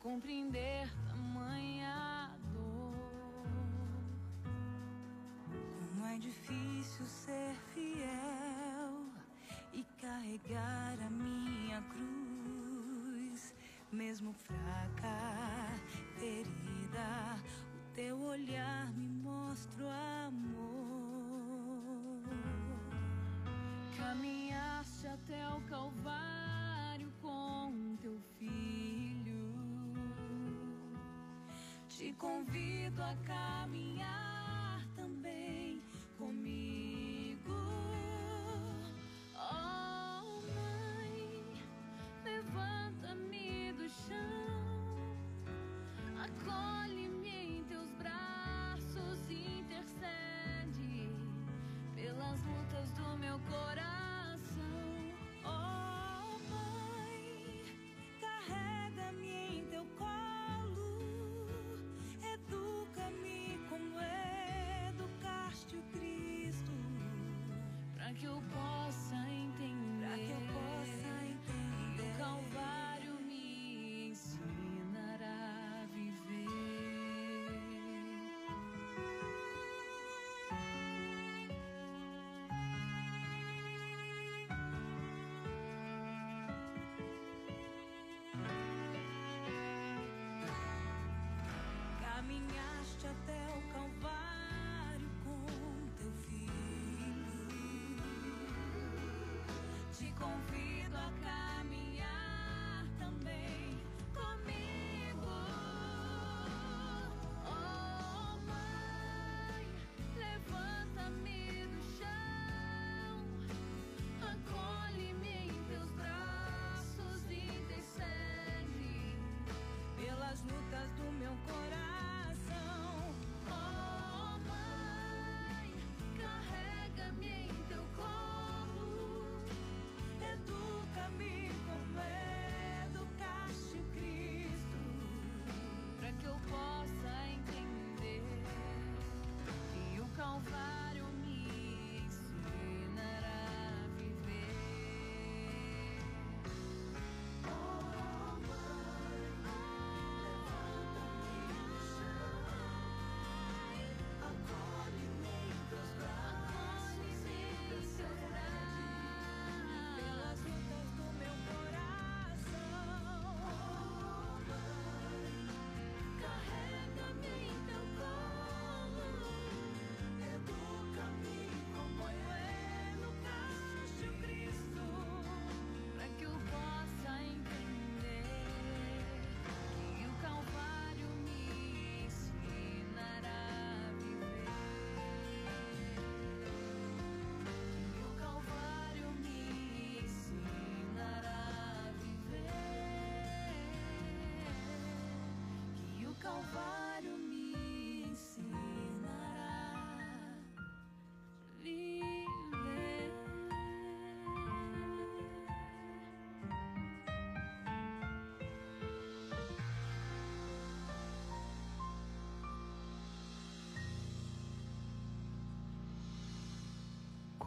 Compreender tamanha dor. Como é difícil ser fiel e carregar a minha cruz, mesmo fraca, ferida. O teu olhar te convido a caminhar caminhaste até o Calvário com teu filho. Te convido.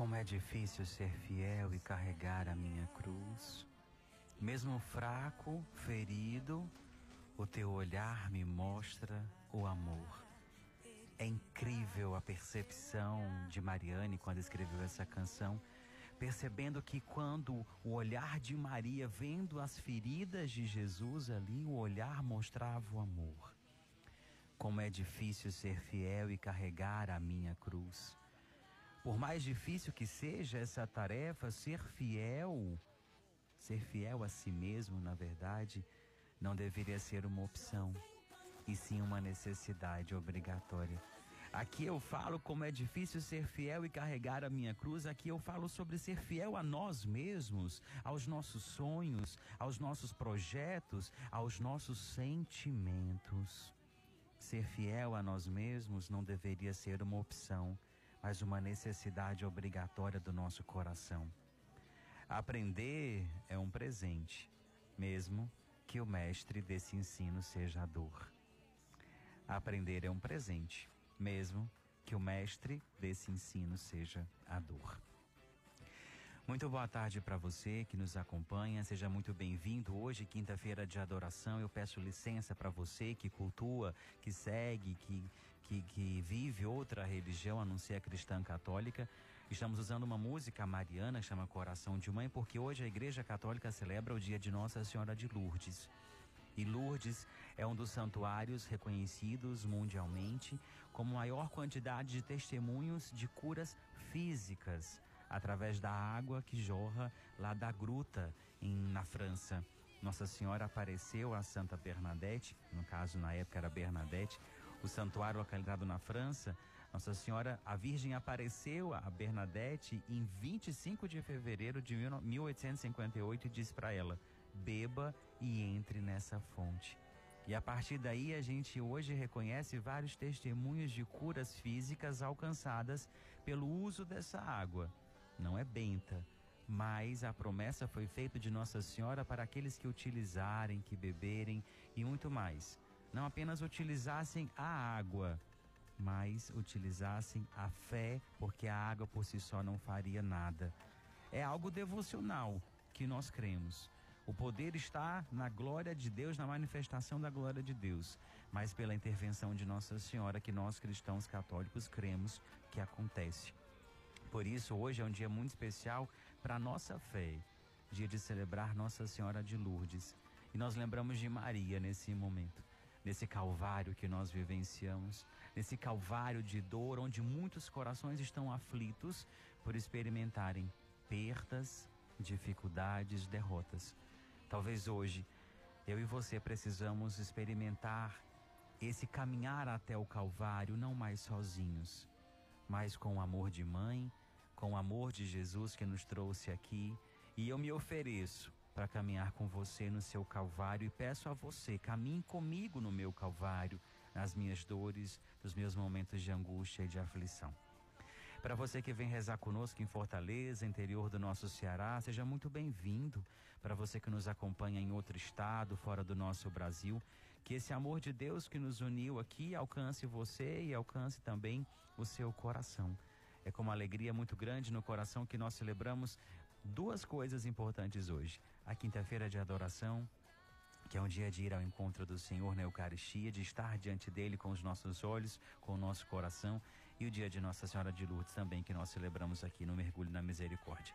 Como é difícil ser fiel e carregar a minha cruz. Mesmo fraco, ferido, o teu olhar me mostra o amor. É incrível a percepção de Mariane quando escreveu essa canção, percebendo que quando o olhar de Maria, vendo as feridas de Jesus ali, o olhar mostrava o amor. Como é difícil ser fiel e carregar a minha cruz. Por mais difícil que seja essa tarefa, ser fiel, ser fiel a si mesmo, na verdade, não deveria ser uma opção, e sim uma necessidade obrigatória. Aqui eu falo como é difícil ser fiel e carregar a minha cruz. Aqui eu falo sobre ser fiel a nós mesmos, aos nossos sonhos, aos nossos projetos, aos nossos sentimentos. Ser fiel a nós mesmos não deveria ser uma opção, mas uma necessidade obrigatória do nosso coração. Aprender é um presente, mesmo que o mestre desse ensino seja a dor. Aprender é um presente, mesmo que o mestre desse ensino seja a dor. Muito boa tarde para você que nos acompanha, seja muito bem-vindo. Hoje, quinta-feira de adoração, eu peço licença para você que cultua, que segue, que, que, que vive outra religião a não ser a cristã católica. Estamos usando uma música mariana, chama Coração de Mãe, porque hoje a Igreja Católica celebra o dia de Nossa Senhora de Lourdes. E Lourdes é um dos santuários reconhecidos mundialmente como maior quantidade de testemunhos de curas físicas através da água que jorra lá da gruta em, na França. Nossa Senhora apareceu a Santa Bernadette, no caso na época era Bernadette, o santuário localizado na França. Nossa Senhora, a Virgem apareceu a Bernadette em 25 de fevereiro de 1858 e disse para ela: beba e entre nessa fonte. E a partir daí a gente hoje reconhece vários testemunhos de curas físicas alcançadas pelo uso dessa água. Não é benta, mas a promessa foi feita de Nossa Senhora para aqueles que utilizarem, que beberem e muito mais. Não apenas utilizassem a água, mas utilizassem a fé, porque a água por si só não faria nada. É algo devocional que nós cremos. O poder está na glória de Deus, na manifestação da glória de Deus, mas pela intervenção de Nossa Senhora que nós cristãos católicos cremos que acontece. Por isso, hoje é um dia muito especial para a nossa fé, dia de celebrar Nossa Senhora de Lourdes. E nós lembramos de Maria nesse momento, nesse calvário que nós vivenciamos, nesse calvário de dor onde muitos corações estão aflitos por experimentarem perdas, dificuldades, derrotas. Talvez hoje eu e você precisamos experimentar esse caminhar até o Calvário, não mais sozinhos, mas com o amor de mãe, com o amor de Jesus que nos trouxe aqui. E eu me ofereço para caminhar com você no seu Calvário e peço a você, caminhe comigo no meu Calvário, nas minhas dores, nos meus momentos de angústia e de aflição. Para você que vem rezar conosco em Fortaleza, interior do nosso Ceará, seja muito bem-vindo. Para você que nos acompanha em outro estado, fora do nosso Brasil, que esse amor de Deus que nos uniu aqui alcance você e alcance também o seu coração. É com uma alegria muito grande no coração que nós celebramos duas coisas importantes hoje. A quinta-feira de adoração, que é um dia de ir ao encontro do Senhor na Eucaristia, de estar diante dele com os nossos olhos, com o nosso coração e o dia de Nossa Senhora de Lourdes também, que nós celebramos aqui no Mergulho na Misericórdia.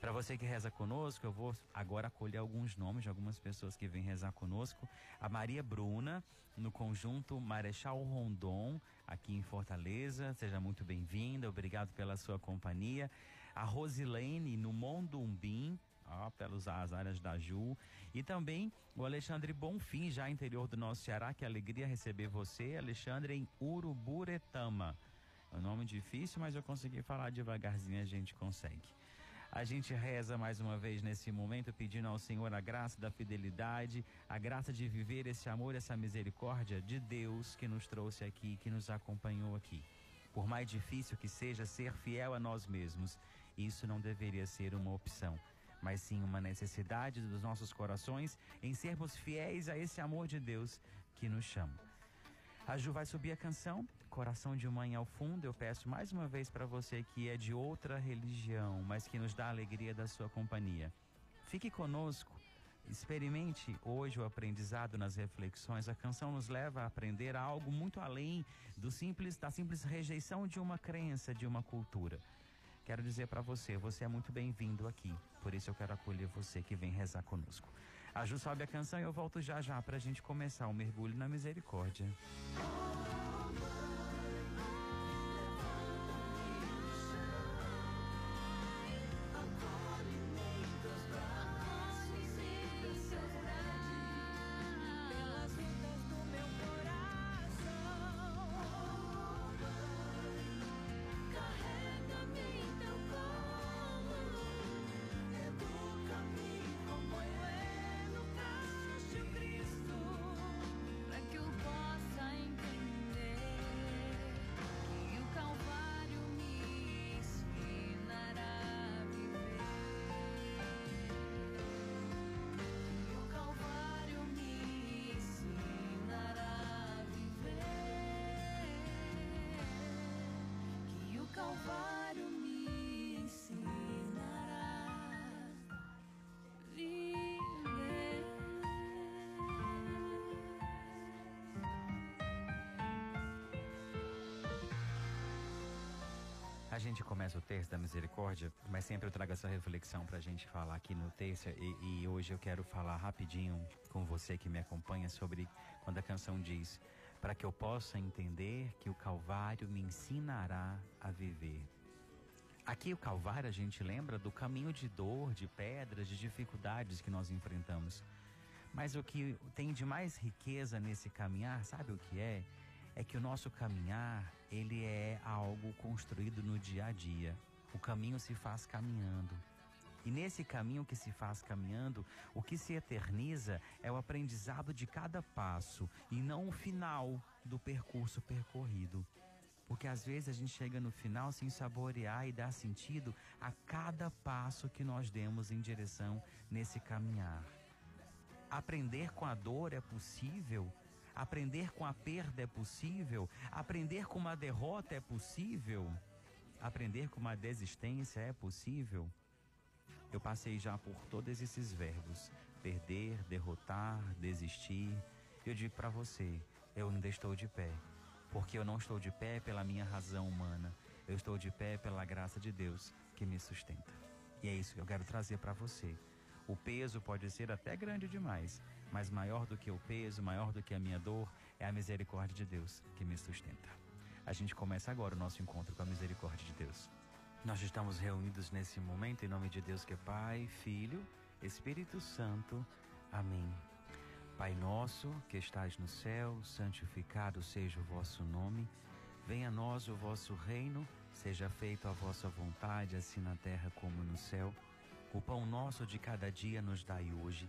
Para você que reza conosco, eu vou agora acolher alguns nomes de algumas pessoas que vêm rezar conosco. A Maria Bruna, no conjunto Marechal Rondon, aqui em Fortaleza. Seja muito bem-vinda, obrigado pela sua companhia. A Rosilene, no Mondumbim, ó, pelas áreas da Ju. E também o Alexandre Bonfim, já interior do nosso Ceará. Que alegria receber você, Alexandre, em Uruburetama. É um nome difícil, mas eu consegui falar devagarzinho, a gente consegue. A gente reza mais uma vez nesse momento, pedindo ao Senhor a graça da fidelidade, a graça de viver esse amor, essa misericórdia de Deus que nos trouxe aqui, que nos acompanhou aqui. Por mais difícil que seja ser fiel a nós mesmos, isso não deveria ser uma opção, mas sim uma necessidade dos nossos corações em sermos fiéis a esse amor de Deus que nos chama. A Ju vai subir a canção Coração de Mãe ao fundo. Eu peço mais uma vez para você que é de outra religião, mas que nos dá a alegria da sua companhia. Fique conosco. Experimente hoje o aprendizado nas reflexões. A canção nos leva a aprender algo muito além do simples da simples rejeição de uma crença, de uma cultura. Quero dizer para você, você é muito bem-vindo aqui. Por isso eu quero acolher você que vem rezar conosco. A Ju sobe a canção e eu volto já já para a gente começar o mergulho na misericórdia. Gente começa o texto da misericórdia, mas sempre eu trago essa reflexão para a gente falar aqui no texto e, e, hoje eu quero falar rapidinho com você que me acompanha sobre quando a canção diz para que eu possa entender que o Calvário me ensinará a viver. Aqui o Calvário a gente lembra do caminho de dor, de pedras, de dificuldades que nós enfrentamos. Mas o que tem de mais riqueza nesse caminhar, sabe o que é? É que o nosso caminhar, ele é algo construído no dia a dia. O caminho se faz caminhando. E nesse caminho que se faz caminhando, o que se eterniza é o aprendizado de cada passo e não o final do percurso percorrido. Porque às vezes a gente chega no final sem saborear e dar sentido a cada passo que nós demos em direção nesse caminhar. Aprender com a dor é possível Aprender com a perda é possível? Aprender com uma derrota é possível? Aprender com uma desistência é possível? Eu passei já por todos esses verbos: perder, derrotar, desistir. Eu digo para você, eu ainda estou de pé, porque eu não estou de pé pela minha razão humana, eu estou de pé pela graça de Deus que me sustenta. E é isso que eu quero trazer para você. O peso pode ser até grande demais, mas maior do que o peso, maior do que a minha dor, é a misericórdia de Deus que me sustenta. A gente começa agora o nosso encontro com a misericórdia de Deus. Nós estamos reunidos nesse momento em nome de Deus que é Pai, Filho, Espírito Santo. Amém. Pai nosso, que estás no céu, santificado seja o vosso nome. Venha a nós o vosso reino, seja feita a vossa vontade, assim na terra como no céu. O pão nosso de cada dia nos dai hoje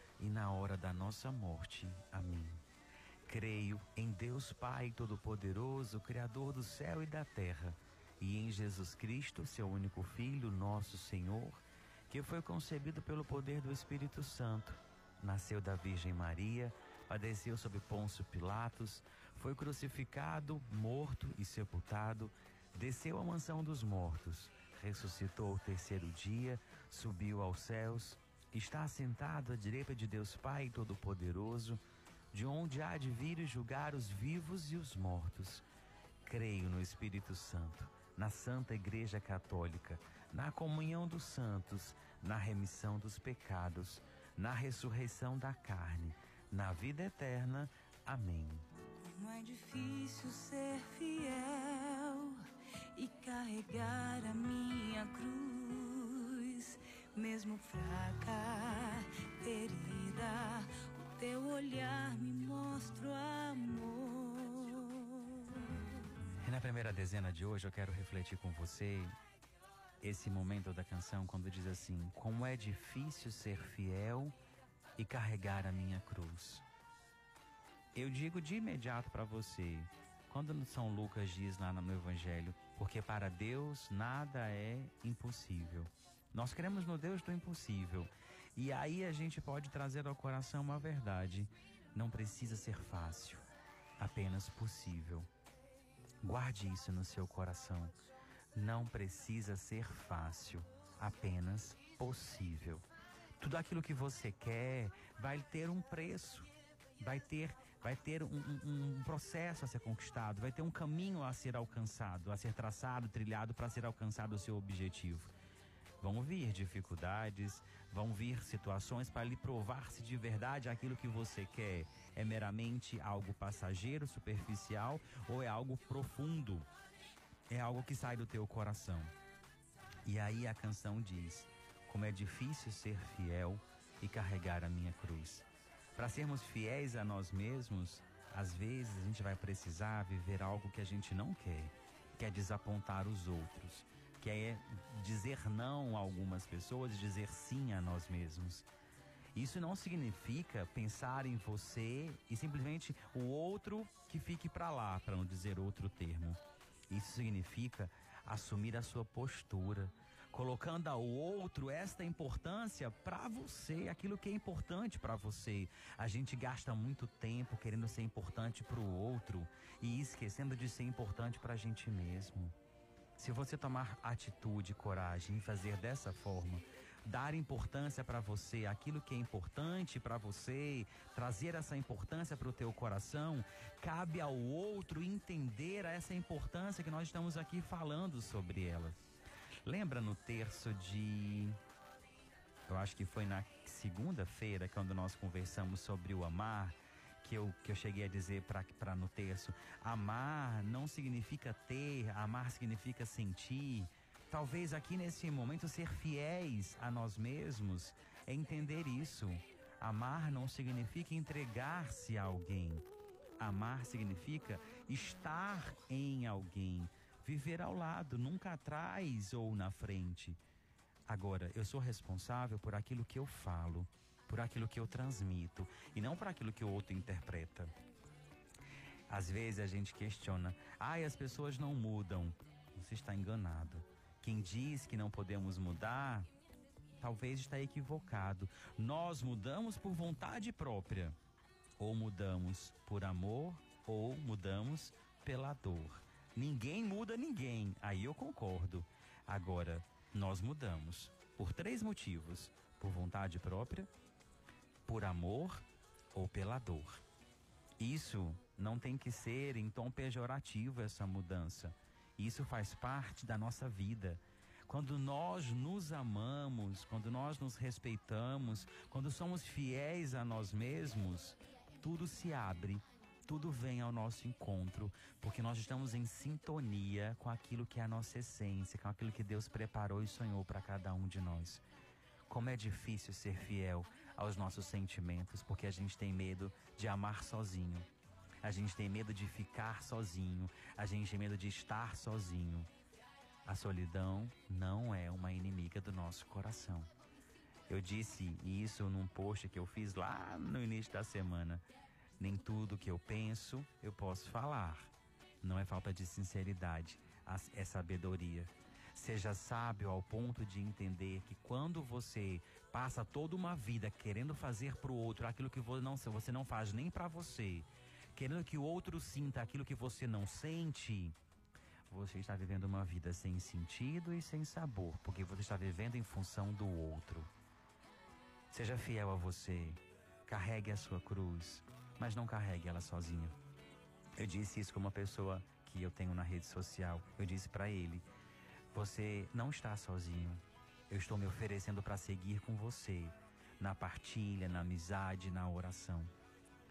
e na hora da nossa morte. Amém. Creio em Deus Pai Todo-Poderoso, Criador do céu e da terra, e em Jesus Cristo, seu único Filho, nosso Senhor, que foi concebido pelo poder do Espírito Santo, nasceu da Virgem Maria, padeceu sob Pôncio Pilatos, foi crucificado, morto e sepultado, desceu à mansão dos mortos, ressuscitou o terceiro dia, subiu aos céus está assentado à direita de Deus Pai Todo-Poderoso, de onde há de vir e julgar os vivos e os mortos. Creio no Espírito Santo, na Santa Igreja Católica, na comunhão dos santos, na remissão dos pecados, na ressurreição da carne, na vida eterna. Amém. Como é difícil ser fiel e carregar a minha cruz mesmo fraca, ferida, o teu olhar me mostra o amor. E na primeira dezena de hoje eu quero refletir com você esse momento da canção quando diz assim: Como é difícil ser fiel e carregar a minha cruz. Eu digo de imediato para você, quando São Lucas diz lá no Evangelho, porque para Deus nada é impossível. Nós cremos no Deus do impossível. E aí a gente pode trazer ao coração uma verdade. não precisa ser fácil, apenas possível. Guarde isso no seu coração. Não precisa ser fácil, apenas possível. Tudo aquilo que você quer vai ter um preço, vai ter, vai ter um, um, um processo a ser conquistado, vai ter um caminho a ser alcançado, a ser traçado, trilhado para ser alcançado o seu objetivo. Vão vir dificuldades, vão vir situações para lhe provar se de verdade aquilo que você quer é meramente algo passageiro, superficial ou é algo profundo, é algo que sai do teu coração. E aí a canção diz: Como é difícil ser fiel e carregar a minha cruz. Para sermos fiéis a nós mesmos, às vezes a gente vai precisar viver algo que a gente não quer, quer desapontar os outros, quer dizer não a algumas pessoas dizer sim a nós mesmos. Isso não significa pensar em você e simplesmente o outro que fique para lá, para não dizer outro termo. Isso significa assumir a sua postura, colocando ao outro esta importância para você, aquilo que é importante para você. A gente gasta muito tempo querendo ser importante para o outro e esquecendo de ser importante para a gente mesmo. Se você tomar atitude, coragem e fazer dessa forma, dar importância para você, aquilo que é importante para você, trazer essa importância para o teu coração, cabe ao outro entender essa importância que nós estamos aqui falando sobre ela. Lembra no terço de eu acho que foi na segunda-feira quando nós conversamos sobre o amar, que eu, que eu cheguei a dizer para no terço, amar não significa ter, amar significa sentir. Talvez aqui nesse momento ser fiéis a nós mesmos é entender isso. Amar não significa entregar-se a alguém. Amar significa estar em alguém, viver ao lado, nunca atrás ou na frente. Agora, eu sou responsável por aquilo que eu falo por aquilo que eu transmito e não por aquilo que o outro interpreta. Às vezes a gente questiona, ai, as pessoas não mudam. Você está enganado. Quem diz que não podemos mudar, talvez está equivocado. Nós mudamos por vontade própria, ou mudamos por amor, ou mudamos pela dor. Ninguém muda ninguém, aí eu concordo. Agora, nós mudamos por três motivos: por vontade própria, por amor ou pela dor. Isso não tem que ser em tom pejorativo essa mudança. Isso faz parte da nossa vida. Quando nós nos amamos, quando nós nos respeitamos, quando somos fiéis a nós mesmos, tudo se abre, tudo vem ao nosso encontro, porque nós estamos em sintonia com aquilo que é a nossa essência, com aquilo que Deus preparou e sonhou para cada um de nós. Como é difícil ser fiel aos nossos sentimentos, porque a gente tem medo de amar sozinho. A gente tem medo de ficar sozinho, a gente tem medo de estar sozinho. A solidão não é uma inimiga do nosso coração. Eu disse isso num post que eu fiz lá no início da semana. Nem tudo que eu penso eu posso falar. Não é falta de sinceridade, é sabedoria. Seja sábio ao ponto de entender que quando você passa toda uma vida querendo fazer para o outro aquilo que você não, faz nem para você, querendo que o outro sinta aquilo que você não sente, você está vivendo uma vida sem sentido e sem sabor, porque você está vivendo em função do outro. Seja fiel a você, carregue a sua cruz, mas não carregue ela sozinho. Eu disse isso com uma pessoa que eu tenho na rede social. Eu disse para ele: você não está sozinho. Eu estou me oferecendo para seguir com você na partilha, na amizade, na oração.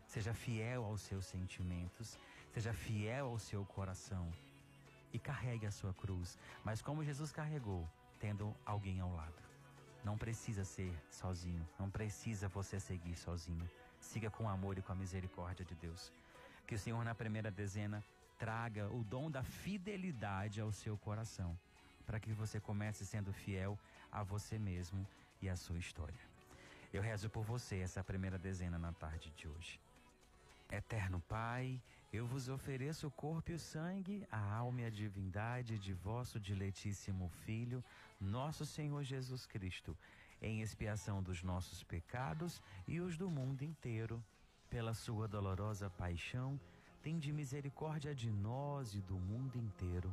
Seja fiel aos seus sentimentos, seja fiel ao seu coração e carregue a sua cruz, mas como Jesus carregou, tendo alguém ao lado. Não precisa ser sozinho, não precisa você seguir sozinho. Siga com amor e com a misericórdia de Deus. Que o Senhor, na primeira dezena, traga o dom da fidelidade ao seu coração para que você comece sendo fiel a você mesmo e à sua história. Eu rezo por você essa primeira dezena na tarde de hoje. Eterno Pai, eu vos ofereço o corpo e o sangue, a alma e a divindade de vosso diletíssimo Filho, nosso Senhor Jesus Cristo, em expiação dos nossos pecados e os do mundo inteiro pela sua dolorosa paixão, tende misericórdia de nós e do mundo inteiro.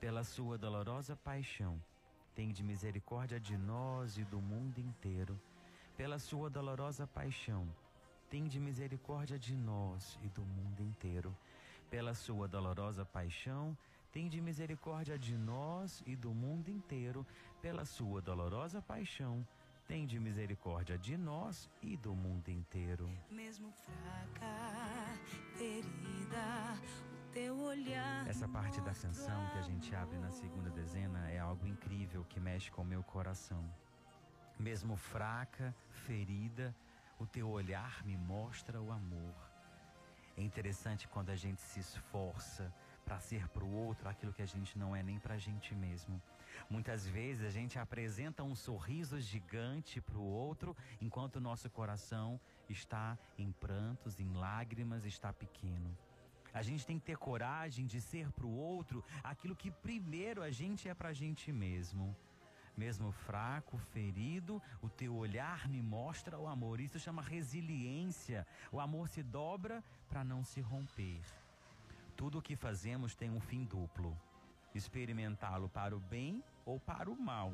Pela sua dolorosa paixão, tende misericórdia de nós e do mundo inteiro. Pela sua dolorosa paixão, tende misericórdia de nós e do mundo inteiro. Pela sua dolorosa paixão, tende misericórdia de nós e do mundo inteiro. Pela sua dolorosa paixão, tende misericórdia de nós e do mundo inteiro. Mesmo fraca, ferida. Essa parte da canção que a gente abre na segunda dezena é algo incrível que mexe com o meu coração. Mesmo fraca, ferida, o teu olhar me mostra o amor. É interessante quando a gente se esforça para ser para o outro aquilo que a gente não é nem para a gente mesmo. Muitas vezes a gente apresenta um sorriso gigante para o outro, enquanto o nosso coração está em prantos, em lágrimas, está pequeno. A gente tem que ter coragem de ser para o outro aquilo que primeiro a gente é para a gente mesmo. Mesmo fraco, ferido, o teu olhar me mostra o amor. Isso chama resiliência. O amor se dobra para não se romper. Tudo o que fazemos tem um fim duplo: experimentá-lo para o bem ou para o mal,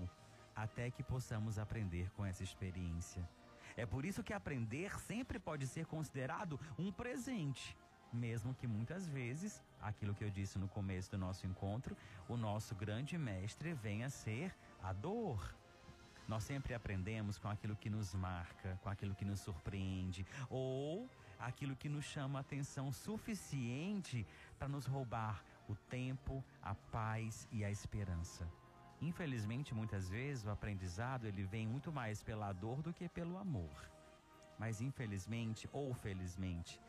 até que possamos aprender com essa experiência. É por isso que aprender sempre pode ser considerado um presente mesmo que muitas vezes, aquilo que eu disse no começo do nosso encontro, o nosso grande mestre venha a ser a dor. Nós sempre aprendemos com aquilo que nos marca, com aquilo que nos surpreende, ou aquilo que nos chama atenção suficiente para nos roubar o tempo, a paz e a esperança. Infelizmente, muitas vezes o aprendizado ele vem muito mais pela dor do que pelo amor. Mas infelizmente ou felizmente,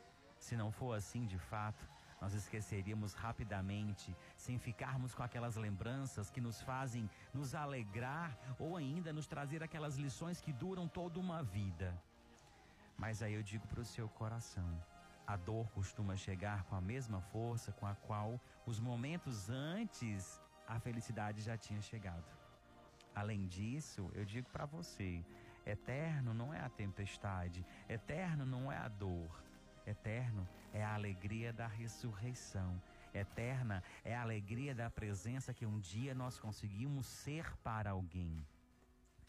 se não for assim de fato, nós esqueceríamos rapidamente, sem ficarmos com aquelas lembranças que nos fazem nos alegrar ou ainda nos trazer aquelas lições que duram toda uma vida. Mas aí eu digo para o seu coração: a dor costuma chegar com a mesma força com a qual os momentos antes a felicidade já tinha chegado. Além disso, eu digo para você: eterno não é a tempestade, eterno não é a dor Eterno é a alegria da ressurreição. Eterna é a alegria da presença que um dia nós conseguimos ser para alguém.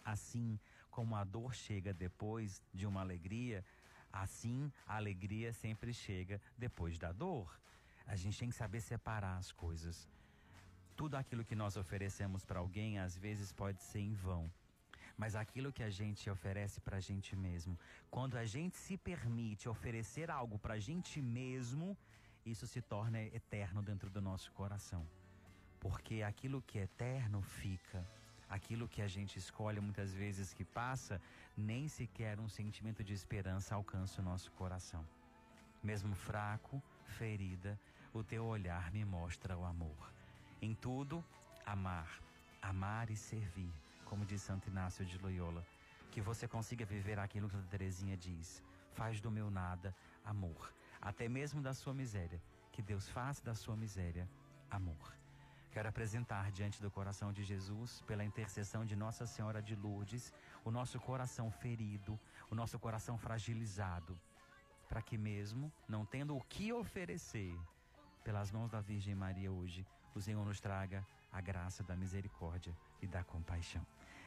Assim como a dor chega depois de uma alegria, assim a alegria sempre chega depois da dor. A gente tem que saber separar as coisas. Tudo aquilo que nós oferecemos para alguém às vezes pode ser em vão mas aquilo que a gente oferece para a gente mesmo. Quando a gente se permite oferecer algo para a gente mesmo, isso se torna eterno dentro do nosso coração. Porque aquilo que é eterno fica. Aquilo que a gente escolhe muitas vezes que passa, nem sequer um sentimento de esperança alcança o nosso coração. Mesmo fraco, ferida, o teu olhar me mostra o amor. Em tudo, amar, amar e servir como diz Santo Inácio de Loyola, que você consiga viver aquilo que a Terezinha diz. Faz do meu nada amor, até mesmo da sua miséria. Que Deus faça da sua miséria amor. Quero apresentar diante do coração de Jesus, pela intercessão de Nossa Senhora de Lourdes, o nosso coração ferido, o nosso coração fragilizado, para que mesmo não tendo o que oferecer, pelas mãos da Virgem Maria hoje, o Senhor nos traga a graça da misericórdia e da compaixão.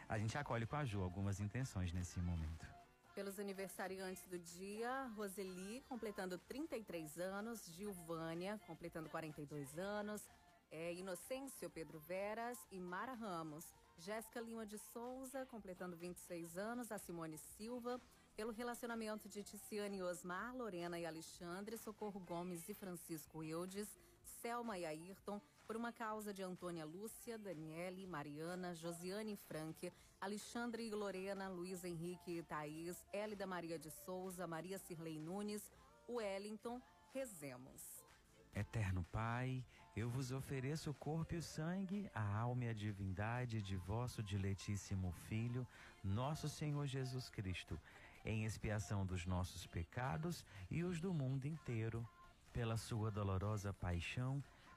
A gente acolhe com a Ju algumas intenções nesse momento. Pelos aniversariantes do dia, Roseli completando 33 anos, Gilvânia completando 42 anos, é, Inocêncio Pedro Veras e Mara Ramos. Jéssica Lima de Souza completando 26 anos, a Simone Silva, pelo relacionamento de Ticiane Osmar, Lorena e Alexandre, Socorro Gomes e Francisco Eudes, Selma e Ayrton, por uma causa de Antônia Lúcia, Daniele, Mariana, Josiane Frank, Alexandre e Lorena, Luiz Henrique e Thaís, Hélida Maria de Souza, Maria Cirlei Nunes, Wellington, rezemos. Eterno Pai, eu vos ofereço o corpo e o sangue, a alma e a divindade de vosso diletíssimo Filho, nosso Senhor Jesus Cristo, em expiação dos nossos pecados e os do mundo inteiro. Pela sua dolorosa paixão,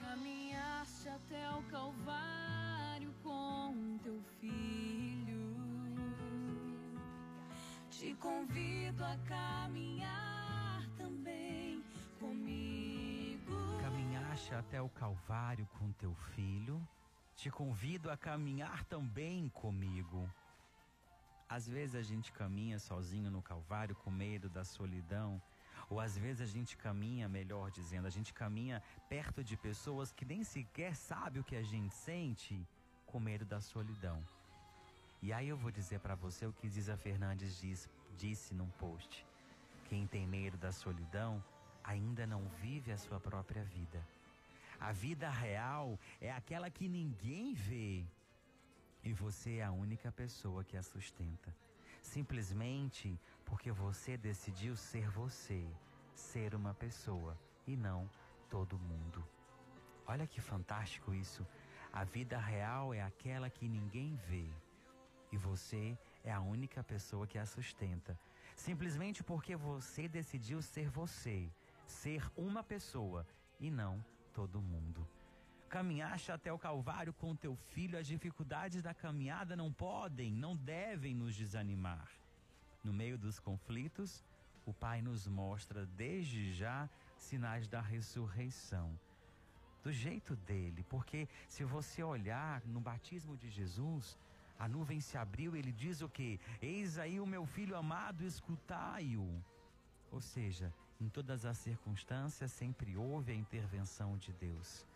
Caminhaste até o Calvário com teu filho te convido a caminhar também comigo. Caminhaste até o Calvário com teu filho. Te convido a caminhar também comigo. Às vezes a gente caminha sozinho no Calvário com medo da solidão. Ou às vezes a gente caminha, melhor dizendo, a gente caminha perto de pessoas que nem sequer sabe o que a gente sente com medo da solidão. E aí eu vou dizer para você o que Ziza Fernandes diz, disse num post. Quem tem medo da solidão ainda não vive a sua própria vida. A vida real é aquela que ninguém vê. E você é a única pessoa que a sustenta. Simplesmente porque você decidiu ser você, ser uma pessoa e não todo mundo. Olha que fantástico isso. A vida real é aquela que ninguém vê e você é a única pessoa que a sustenta. Simplesmente porque você decidiu ser você, ser uma pessoa e não todo mundo. Caminhaste até o Calvário com teu filho, as dificuldades da caminhada não podem, não devem nos desanimar. No meio dos conflitos, o Pai nos mostra desde já sinais da ressurreição. Do jeito dele, porque se você olhar no batismo de Jesus, a nuvem se abriu, ele diz o que? Eis aí o meu filho amado, escutai-o. Ou seja, em todas as circunstâncias sempre houve a intervenção de Deus.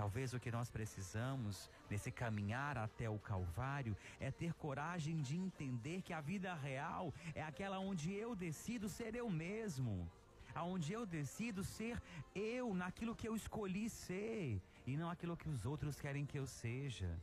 Talvez o que nós precisamos nesse caminhar até o Calvário é ter coragem de entender que a vida real é aquela onde eu decido ser eu mesmo, aonde eu decido ser eu naquilo que eu escolhi ser e não aquilo que os outros querem que eu seja.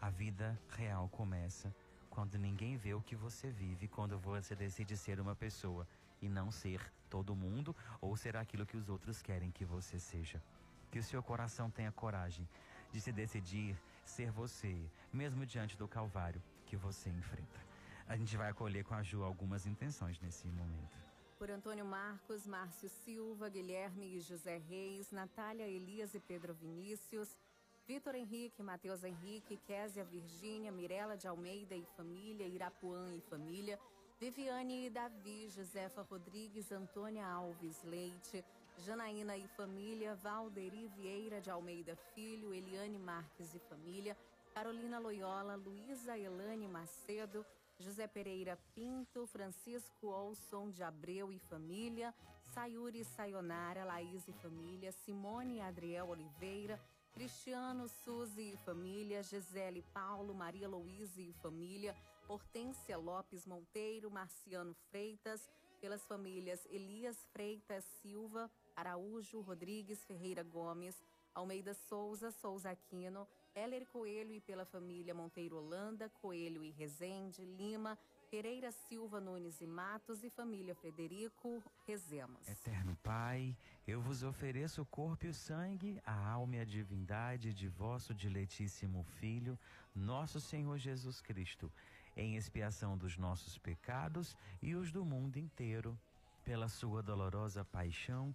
A vida real começa quando ninguém vê o que você vive, quando você decide ser uma pessoa e não ser todo mundo ou ser aquilo que os outros querem que você seja. Que o seu coração tenha coragem de se decidir ser você, mesmo diante do calvário que você enfrenta. A gente vai acolher com a Ju algumas intenções nesse momento. Por Antônio Marcos, Márcio Silva, Guilherme e José Reis, Natália, Elias e Pedro Vinícius, Vitor Henrique, Matheus Henrique, Késia Virgínia, Mirela de Almeida e família, Irapuã e família, Viviane e Davi, Josefa Rodrigues, Antônia Alves Leite, Janaína e família, Valderi Vieira de Almeida Filho, Eliane Marques e família, Carolina Loyola, Luísa Elane Macedo, José Pereira Pinto, Francisco Olson de Abreu e família, Sayuri Sayonara, Laís e família, Simone e Adriel Oliveira, Cristiano, Suzy e família, Gisele Paulo, Maria Louise e família, Hortência Lopes Monteiro, Marciano Freitas, pelas famílias Elias Freitas Silva, Araújo Rodrigues Ferreira Gomes, Almeida Souza, Souza Aquino, Heller Coelho e pela família Monteiro Holanda, Coelho e Rezende, Lima, Pereira Silva Nunes e Matos e família Frederico, rezemos. Eterno Pai, eu vos ofereço o corpo e o sangue, a alma e a divindade de vosso diletíssimo Filho, nosso Senhor Jesus Cristo, em expiação dos nossos pecados e os do mundo inteiro. Pela sua dolorosa paixão,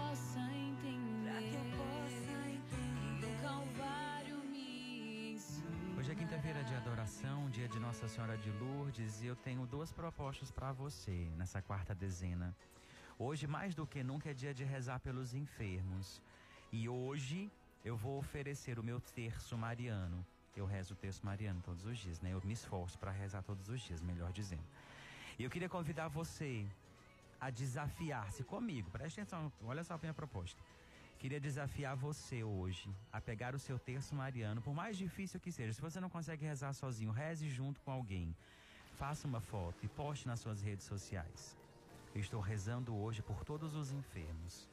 quinta-feira de adoração, dia de Nossa Senhora de Lourdes, e eu tenho duas propostas para você nessa quarta dezena. Hoje, mais do que nunca, é dia de rezar pelos enfermos. E hoje eu vou oferecer o meu terço mariano. Eu rezo o terço mariano todos os dias, né? Eu me esforço para rezar todos os dias, melhor dizendo. E eu queria convidar você a desafiar-se comigo. Preste atenção, olha só a minha proposta Queria desafiar você hoje a pegar o seu terço mariano, por mais difícil que seja. Se você não consegue rezar sozinho, reze junto com alguém. Faça uma foto e poste nas suas redes sociais. Eu estou rezando hoje por todos os enfermos.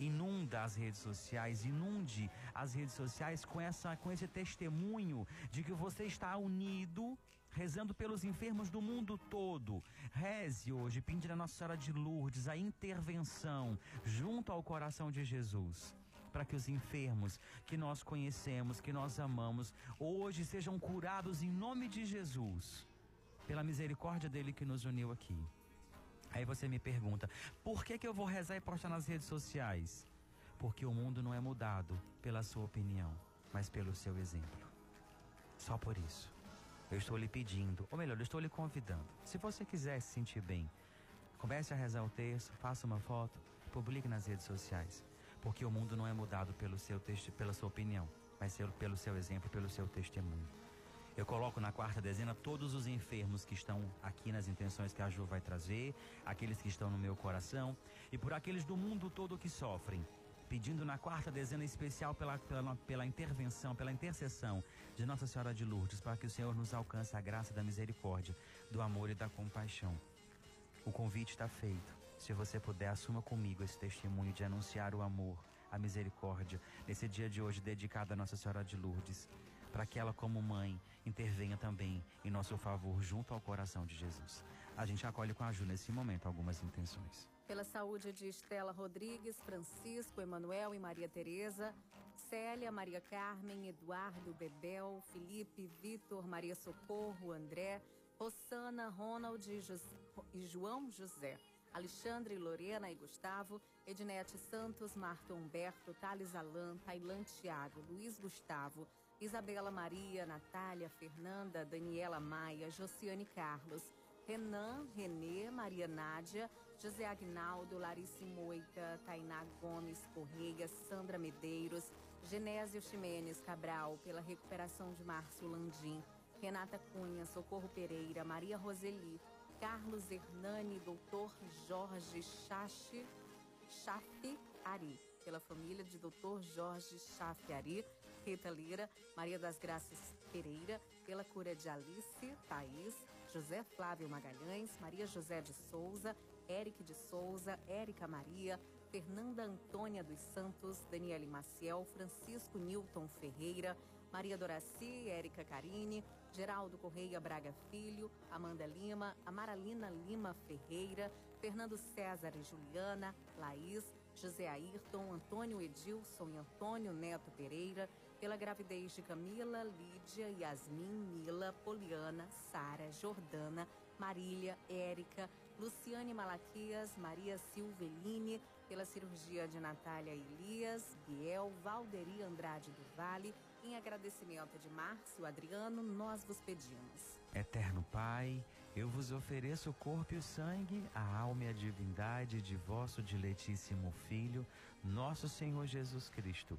Inunda as redes sociais, inunde as redes sociais com, essa, com esse testemunho de que você está unido rezando pelos enfermos do mundo todo. Reze hoje, pedindo a Nossa Senhora de Lourdes a intervenção junto ao coração de Jesus para que os enfermos que nós conhecemos, que nós amamos, hoje sejam curados em nome de Jesus, pela misericórdia dele que nos uniu aqui. Aí você me pergunta, por que, que eu vou rezar e postar nas redes sociais? Porque o mundo não é mudado pela sua opinião, mas pelo seu exemplo. Só por isso. Eu estou lhe pedindo, ou melhor, eu estou lhe convidando. Se você quiser se sentir bem, comece a rezar o texto, faça uma foto, publique nas redes sociais. Porque o mundo não é mudado pelo seu texto, pela sua opinião, mas pelo seu exemplo, pelo seu testemunho. Eu coloco na quarta dezena todos os enfermos que estão aqui nas intenções que a Ju vai trazer, aqueles que estão no meu coração e por aqueles do mundo todo que sofrem, pedindo na quarta dezena especial pela, pela, pela intervenção, pela intercessão de Nossa Senhora de Lourdes, para que o Senhor nos alcance a graça da misericórdia, do amor e da compaixão. O convite está feito. Se você puder, assuma comigo esse testemunho de anunciar o amor, a misericórdia, nesse dia de hoje dedicado a Nossa Senhora de Lourdes, para que ela, como mãe, intervenha também em nosso favor junto ao coração de Jesus. A gente acolhe com a Ju nesse momento algumas intenções. Pela saúde de Estela Rodrigues, Francisco, Emanuel e Maria Tereza, Célia, Maria Carmen, Eduardo, Bebel, Felipe, Vitor, Maria Socorro, André, Rossana, Ronald e, e João José. Alexandre, Lorena e Gustavo, Ednete Santos, Marta Humberto, Thales Alan, Tailan Tiago, Luiz Gustavo, Isabela Maria, Natália, Fernanda, Daniela Maia, Josiane Carlos, Renan, Renê, Maria Nádia, José Agnaldo, Larissa Moita, Tainá Gomes Correia, Sandra Medeiros, Genésio Ximenes Cabral, pela recuperação de Márcio Landim, Renata Cunha, Socorro Pereira, Maria Roseli, Carlos Hernani, Doutor Jorge Chache, Chafe Ari, pela família de Doutor Jorge Chafe Ari, Rita Lira, Maria das Graças Pereira, pela cura de Alice, Thaís, José Flávio Magalhães, Maria José de Souza, Eric de Souza, Érica Maria, Fernanda Antônia dos Santos, Daniele Maciel, Francisco Newton Ferreira, Maria Doraci, Érica Carine, Geraldo Correia Braga Filho, Amanda Lima, Amaralina Lima Ferreira, Fernando César e Juliana, Laís, José Ayrton, Antônio Edilson e Antônio Neto Pereira, pela gravidez de Camila, Lídia, Yasmin, Mila, Poliana, Sara, Jordana, Marília, Érica, Luciane Malaquias, Maria Silveline, pela cirurgia de Natália Elias, Biel, Valderi Andrade do Vale, em agradecimento de Márcio Adriano, nós vos pedimos. Eterno Pai, eu vos ofereço o corpo e o sangue, a alma e a divindade de vosso diletíssimo Filho, nosso Senhor Jesus Cristo,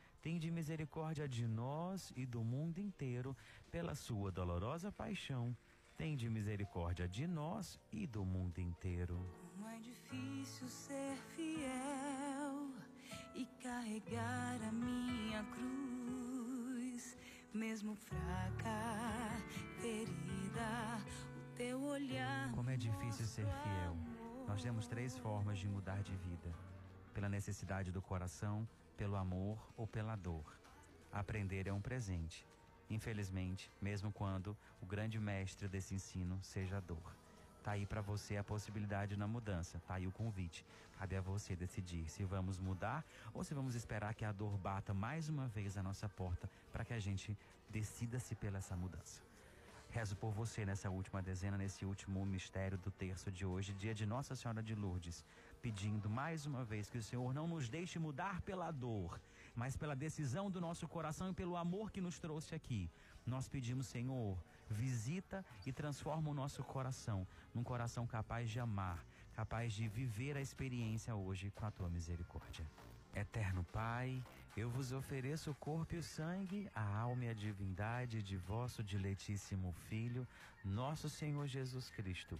tende misericórdia de nós e do mundo inteiro. Pela sua dolorosa paixão, tende misericórdia de nós e do mundo inteiro. Como é difícil ser fiel e carregar a minha cruz, mesmo fraca, ferida teu olhar. Como é difícil ser fiel. Nós temos três formas de mudar de vida: pela necessidade do coração, pelo amor ou pela dor. Aprender é um presente. Infelizmente, mesmo quando o grande mestre desse ensino seja a dor. Tá aí para você a possibilidade na mudança, tá aí o convite. Cabe a você decidir se vamos mudar ou se vamos esperar que a dor bata mais uma vez a nossa porta para que a gente decida-se pela essa mudança. Rezo por você nessa última dezena, nesse último mistério do terço de hoje, dia de Nossa Senhora de Lourdes, pedindo mais uma vez que o Senhor não nos deixe mudar pela dor, mas pela decisão do nosso coração e pelo amor que nos trouxe aqui. Nós pedimos, Senhor, visita e transforma o nosso coração num coração capaz de amar, capaz de viver a experiência hoje com a tua misericórdia. Eterno Pai, eu vos ofereço o corpo e o sangue, a alma e a divindade de vosso diletíssimo Filho, nosso Senhor Jesus Cristo,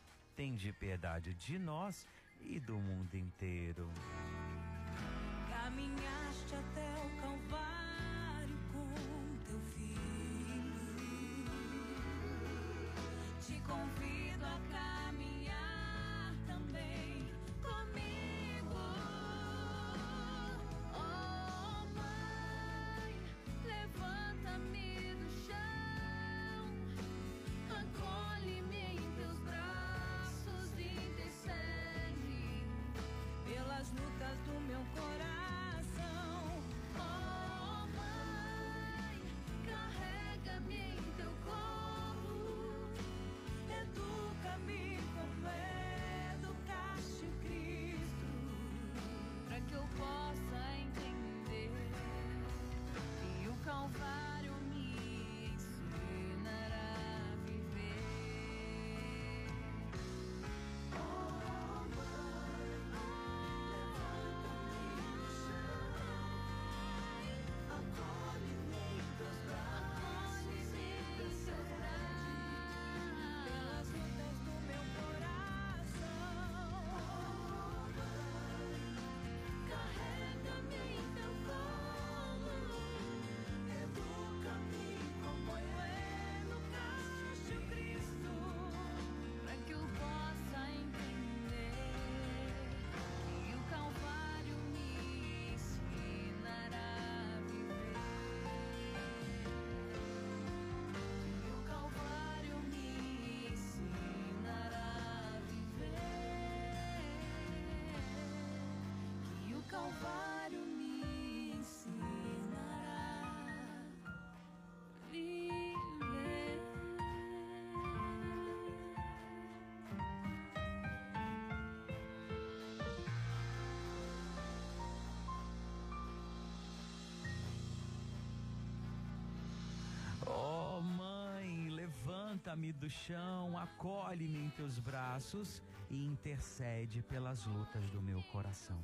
Tende piedade de nós e do mundo inteiro. Caminhaste até o Calvário com teu filho. Te convido a caminhar Levanta-me do chão, acolhe-me em teus braços e intercede pelas lutas do meu coração.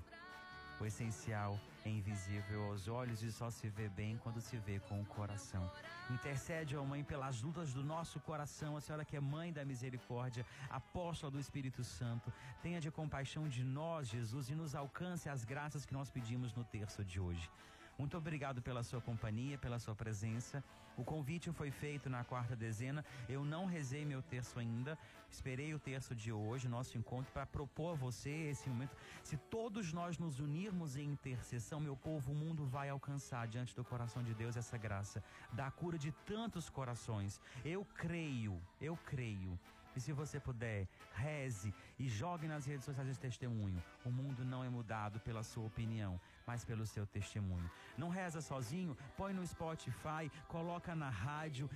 O essencial é invisível aos olhos e só se vê bem quando se vê com o coração. Intercede, ó Mãe, pelas lutas do nosso coração, a senhora que é Mãe da Misericórdia, apóstola do Espírito Santo. Tenha de compaixão de nós, Jesus, e nos alcance as graças que nós pedimos no terço de hoje. Muito obrigado pela sua companhia, pela sua presença. O convite foi feito na quarta dezena. Eu não rezei meu terço ainda. Esperei o terço de hoje, nosso encontro, para propor a você esse momento. Se todos nós nos unirmos em intercessão, meu povo, o mundo vai alcançar diante do coração de Deus essa graça da cura de tantos corações. Eu creio, eu creio. E se você puder, reze e jogue nas redes sociais esse testemunho. O mundo não é mudado pela sua opinião, mas pelo seu testemunho. Não reza sozinho, põe no Spotify, coloca na rádio,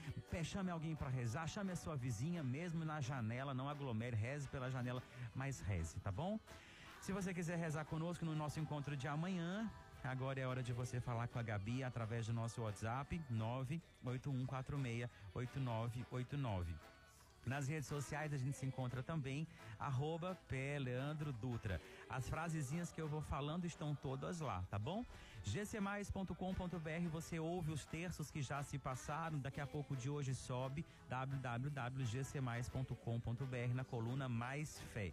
chame alguém para rezar, chame a sua vizinha, mesmo na janela, não aglomere, reze pela janela, mas reze, tá bom? Se você quiser rezar conosco no nosso encontro de amanhã, Agora é hora de você falar com a Gabi através do nosso WhatsApp 981468989. Nas redes sociais a gente se encontra também, arroba Dutra. As frasezinhas que eu vou falando estão todas lá, tá bom? gcmais.com.br você ouve os terços que já se passaram, daqui a pouco de hoje sobe www.gcmais.com.br na coluna Mais Fé.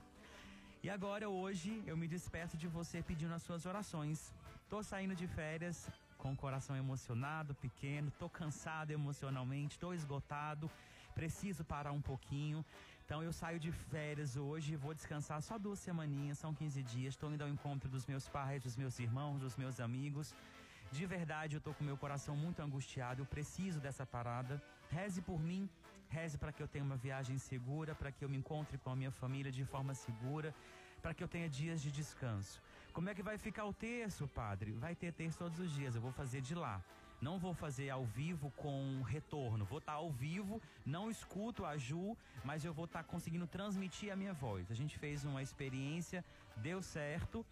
E agora hoje eu me despeço de você pedindo as suas orações. Tô saindo de férias com o coração emocionado, pequeno, tô cansado emocionalmente, tô esgotado preciso parar um pouquinho. Então eu saio de férias hoje, vou descansar só duas semaninhas, são 15 dias. Estou indo ao encontro dos meus pais, dos meus irmãos, dos meus amigos. De verdade, eu tô com meu coração muito angustiado, eu preciso dessa parada. Reze por mim, reze para que eu tenha uma viagem segura, para que eu me encontre com a minha família de forma segura, para que eu tenha dias de descanso. Como é que vai ficar o terço, padre? Vai ter terço todos os dias, eu vou fazer de lá. Não vou fazer ao vivo com retorno. Vou estar tá ao vivo, não escuto a Ju, mas eu vou estar tá conseguindo transmitir a minha voz. A gente fez uma experiência, deu certo.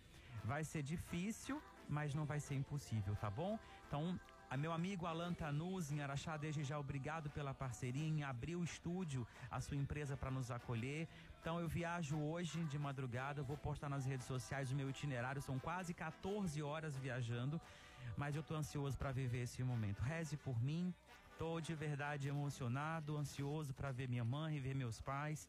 Vai ser difícil, mas não vai ser impossível, tá bom? Então, a meu amigo Alan Tanuz, em Araxá, desde já obrigado pela parceria em abrir o estúdio, a sua empresa para nos acolher. Então eu viajo hoje de madrugada, vou postar nas redes sociais o meu itinerário, são quase 14 horas viajando mas eu tô ansioso para viver esse momento. Reze por mim. Tô de verdade emocionado, ansioso para ver minha mãe, ver meus pais.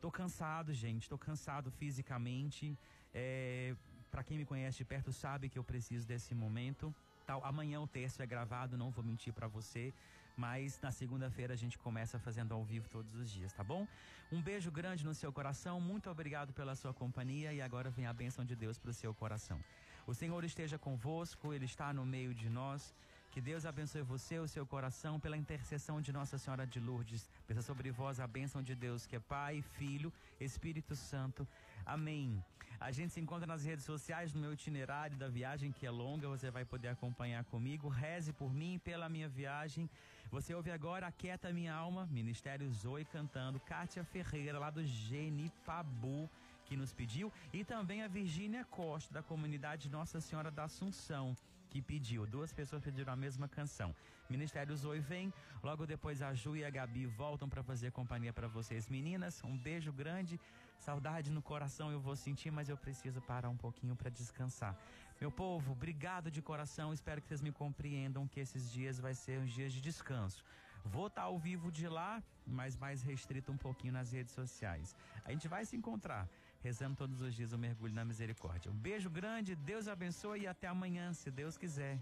Tô cansado, gente. Tô cansado fisicamente. É, para quem me conhece de perto sabe que eu preciso desse momento. Tal, amanhã o texto é gravado, não vou mentir para você. Mas na segunda-feira a gente começa fazendo ao vivo todos os dias, tá bom? Um beijo grande no seu coração, muito obrigado pela sua companhia e agora vem a bênção de Deus pro seu coração. O Senhor esteja convosco, Ele está no meio de nós. Que Deus abençoe você, o seu coração, pela intercessão de Nossa Senhora de Lourdes. Pensa sobre vós a bênção de Deus, que é Pai, Filho, Espírito Santo. Amém. A gente se encontra nas redes sociais, no meu itinerário da viagem, que é longa, você vai poder acompanhar comigo. Reze por mim, pela minha viagem. Você ouve agora Aquieta Minha Alma, Ministério Zoe cantando, Kátia Ferreira, lá do Genipabu que nos pediu, e também a Virgínia Costa, da comunidade Nossa Senhora da Assunção, que pediu. Duas pessoas pediram a mesma canção. Ministério Zoe vem, logo depois a Ju e a Gabi voltam para fazer companhia para vocês. Meninas, um beijo grande, saudade no coração eu vou sentir, mas eu preciso parar um pouquinho para descansar. Meu povo, obrigado de coração, espero que vocês me compreendam que esses dias vai ser uns dias de descanso. Vou estar tá ao vivo de lá, mas mais restrito um pouquinho nas redes sociais. A gente vai se encontrar rezando todos os dias o mergulho na misericórdia. Um beijo grande, Deus abençoe e até amanhã, se Deus quiser.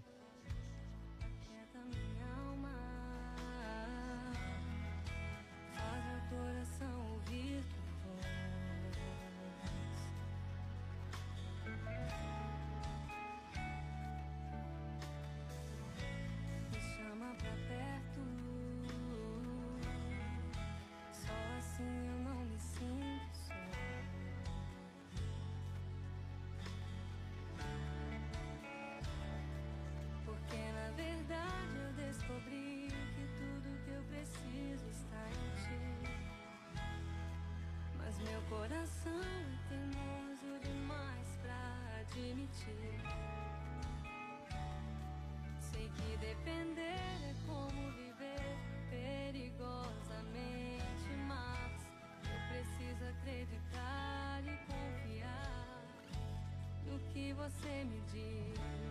ti. Sei que depender é como viver perigosamente, mas eu preciso acreditar e confiar no que você me diz.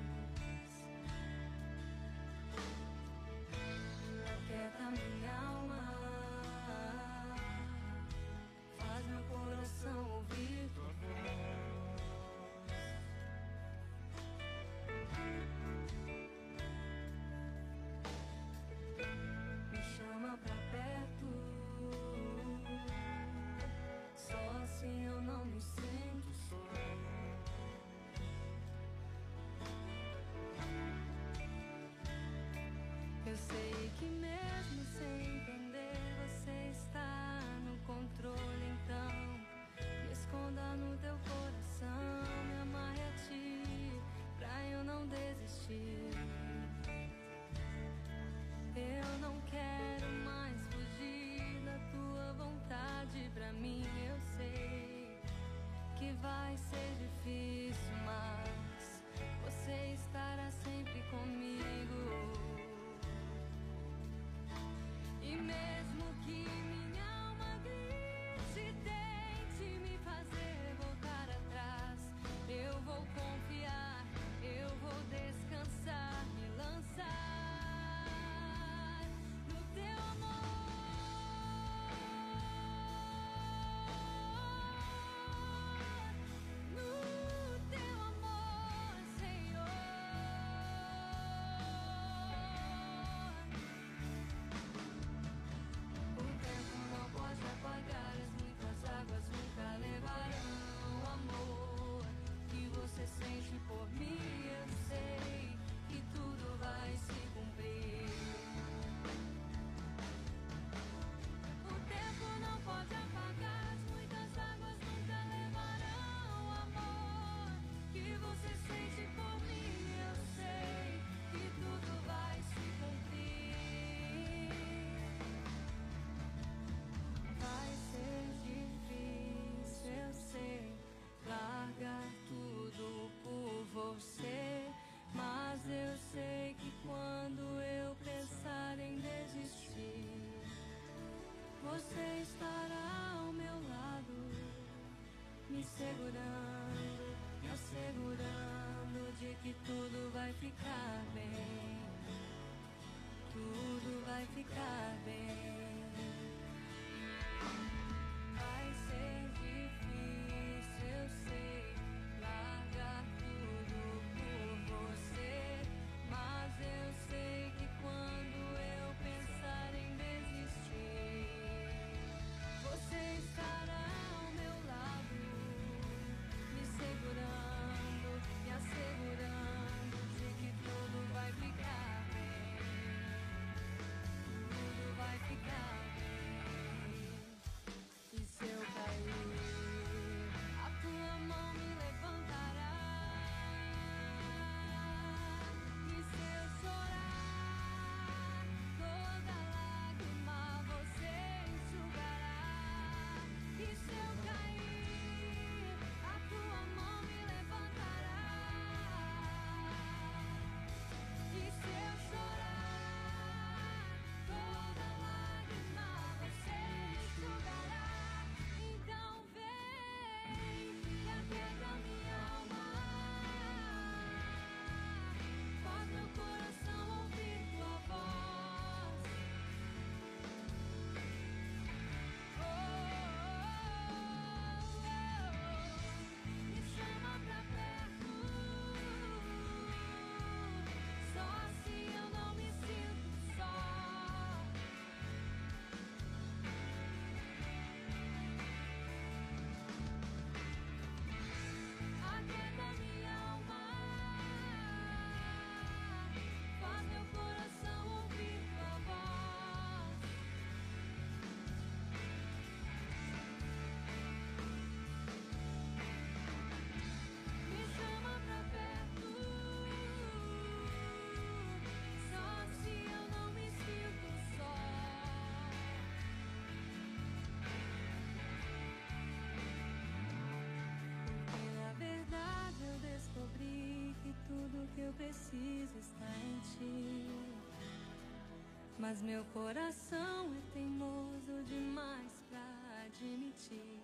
Mas meu coração é teimoso demais pra admitir.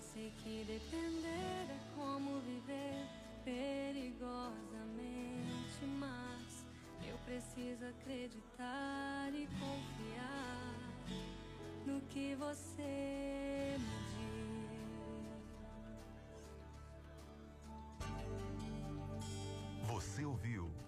sei que depender é como viver perigosamente, mas eu preciso acreditar e confiar no que você me diz. Você ouviu